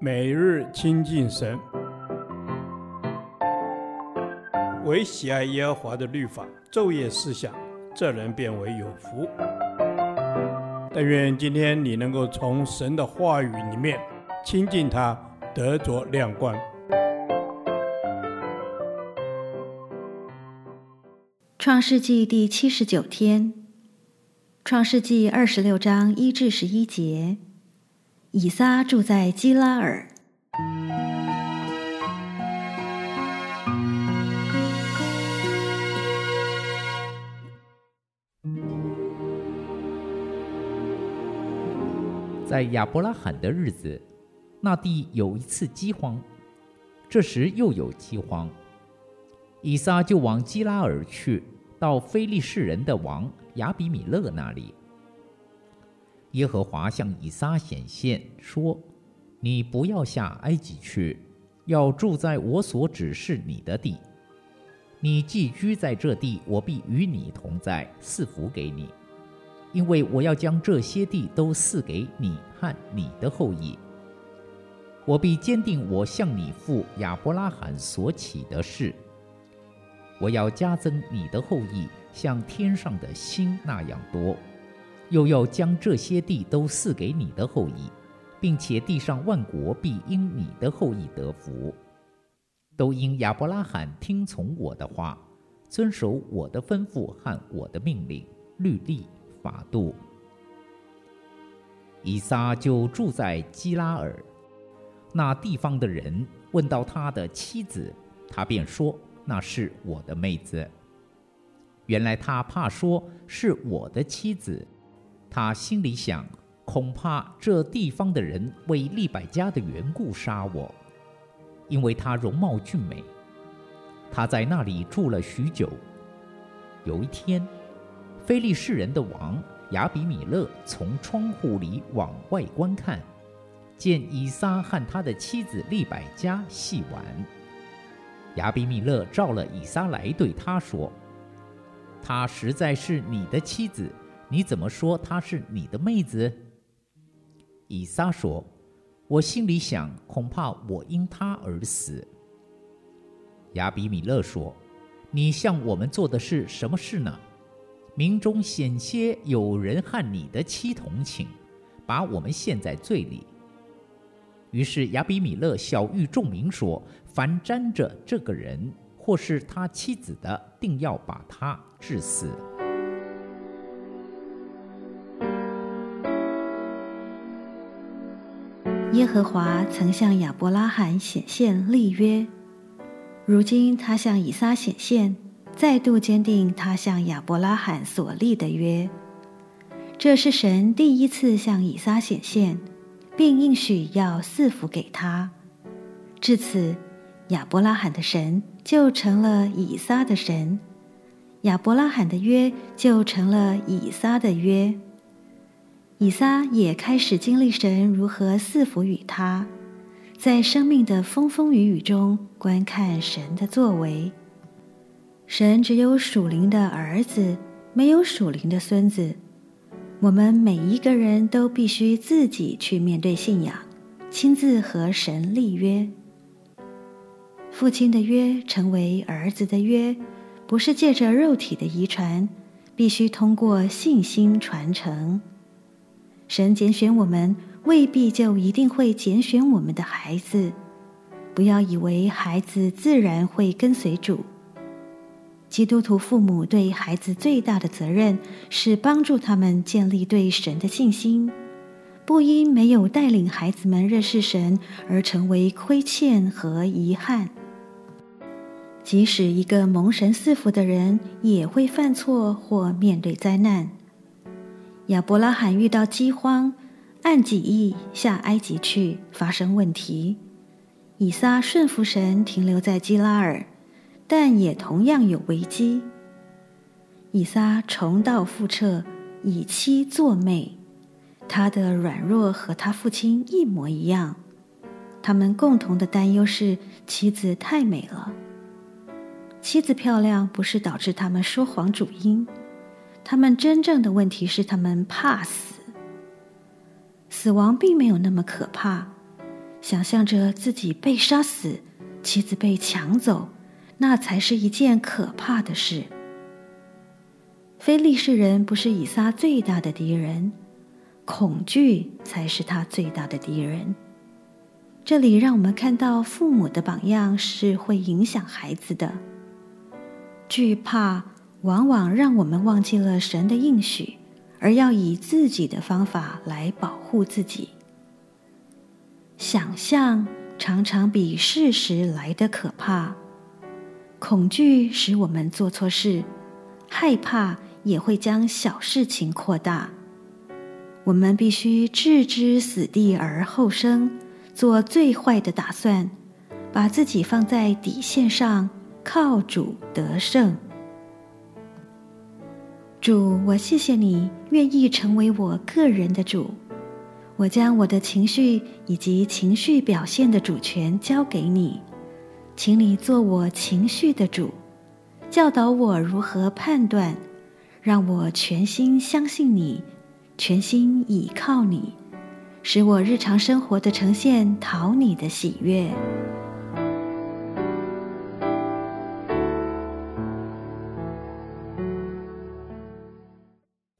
每日亲近神，唯喜爱耶和华的律法，昼夜思想，这人便为有福。但愿今天你能够从神的话语里面亲近他，得着亮光。创世纪第七十九天，创世纪二十六章一至十一节。以撒住在基拉尔。在亚伯拉罕的日子，那地有一次饥荒，这时又有饥荒，以撒就往基拉尔去，到非利士人的王亚比米勒那里。耶和华向以撒显现，说：“你不要下埃及去，要住在我所指示你的地。你寄居在这地，我必与你同在，赐福给你，因为我要将这些地都赐给你和你的后裔。我必坚定我向你父亚伯拉罕所起的誓。我要加增你的后裔，像天上的星那样多。”又要将这些地都赐给你的后裔，并且地上万国必因你的后裔得福，都因亚伯拉罕听从我的话，遵守我的吩咐和我的命令、律例、法度。以撒就住在基拉尔，那地方的人问到他的妻子，他便说：“那是我的妹子。”原来他怕说是我的妻子。他心里想，恐怕这地方的人为利百加的缘故杀我，因为他容貌俊美。他在那里住了许久。有一天，非利士人的王亚比米勒从窗户里往外观看，见以撒和他的妻子利百加戏玩。亚比米勒召了以撒来，对他说：“她实在是你的妻子。”你怎么说她是你的妹子？以撒说：“我心里想，恐怕我因她而死。”亚比米勒说：“你向我们做的是什么事呢？民中险些有人和你的妻同寝，把我们陷在罪里。”于是亚比米勒晓諭众民说：“凡沾着这个人或是他妻子的，定要把他治死。”耶和华曾向亚伯拉罕显现立约，如今他向以撒显现，再度坚定他向亚伯拉罕所立的约。这是神第一次向以撒显现，并应许要赐福给他。至此，亚伯拉罕的神就成了以撒的神，亚伯拉罕的约就成了以撒的约。以撒也开始经历神如何赐福与他，在生命的风风雨雨中观看神的作为。神只有属灵的儿子，没有属灵的孙子。我们每一个人都必须自己去面对信仰，亲自和神立约。父亲的约成为儿子的约，不是借着肉体的遗传，必须通过信心传承。神拣选我们，未必就一定会拣选我们的孩子。不要以为孩子自然会跟随主。基督徒父母对孩子最大的责任是帮助他们建立对神的信心，不因没有带领孩子们认识神而成为亏欠和遗憾。即使一个蒙神赐福的人，也会犯错或面对灾难。亚伯拉罕遇到饥荒，按己意下埃及去，发生问题。以撒顺服神，停留在基拉尔，但也同样有危机。以撒重蹈覆辙，以妻作妹，他的软弱和他父亲一模一样。他们共同的担忧是妻子太美了。妻子漂亮不是导致他们说谎主因。他们真正的问题是，他们怕死。死亡并没有那么可怕，想象着自己被杀死，妻子被抢走，那才是一件可怕的事。非利士人不是以撒最大的敌人，恐惧才是他最大的敌人。这里让我们看到父母的榜样是会影响孩子的。惧怕往往让我们忘记了神的应许，而要以自己的方法来保护自己。想象常常比事实来得可怕。恐惧使我们做错事，害怕也会将小事情扩大。我们必须置之死地而后生。做最坏的打算，把自己放在底线上，靠主得胜。主，我谢谢你愿意成为我个人的主，我将我的情绪以及情绪表现的主权交给你，请你做我情绪的主，教导我如何判断，让我全心相信你，全心倚靠你。使我日常生活的呈现讨你的喜悦。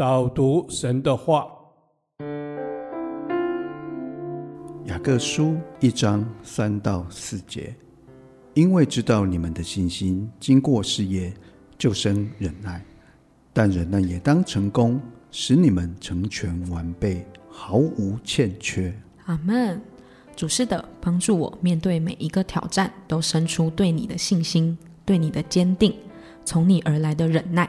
导读神的话，雅各书一章三到四节，因为知道你们的信心经过试验，就生忍耐，但忍耐也当成功，使你们成全完备。毫无欠缺。阿门。主是的，帮助我面对每一个挑战，都生出对你的信心，对你的坚定，从你而来的忍耐，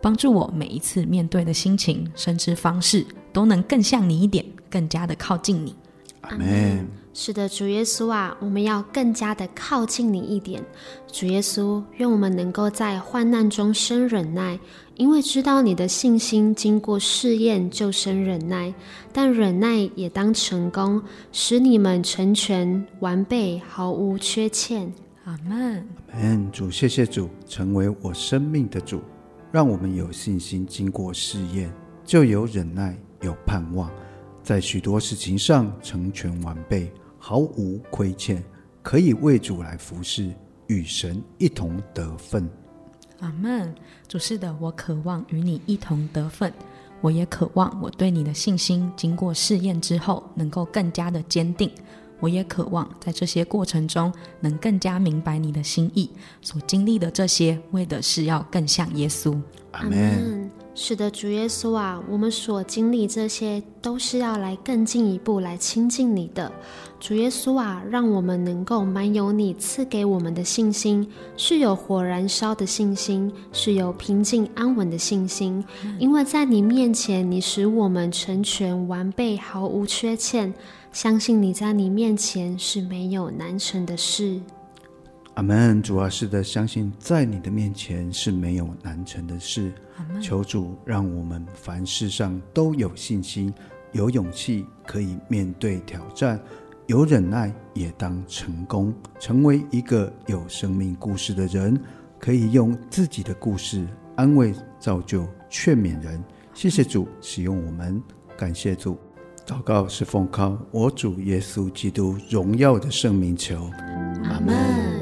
帮助我每一次面对的心情，甚至方式，都能更像你一点，更加的靠近你。阿门。是的，主耶稣啊，我们要更加的靠近你一点。主耶稣，愿我们能够在患难中生忍耐，因为知道你的信心经过试验就生忍耐，但忍耐也当成功，使你们成全完备，毫无缺欠。阿门。阿门。主，谢谢主，成为我生命的主，让我们有信心经过试验，就有忍耐，有盼望，在许多事情上成全完备。毫无亏欠，可以为主来服侍，与神一同得分。阿门。主是的，我渴望与你一同得分。我也渴望我对你的信心经过试验之后，能够更加的坚定。我也渴望在这些过程中，能更加明白你的心意。所经历的这些，为的是要更像耶稣。阿门。是的，主耶稣啊，我们所经历这些，都是要来更进一步来亲近你的。主耶稣啊，让我们能够满有你赐给我们的信心，是有火燃烧的信心，是有平静安稳的信心。因为在你面前，你使我们成全完备，毫无缺欠。相信你在你面前是没有难成的事。阿门，主啊，是的，相信在你的面前是没有难成的事。求主让我们凡事上都有信心，有勇气，可以面对挑战，有忍耐，也当成功，成为一个有生命故事的人，可以用自己的故事安慰、造就、劝勉人。谢谢主使用我们，感谢主。祷告是奉靠我主耶稣基督荣耀的圣名求，阿门。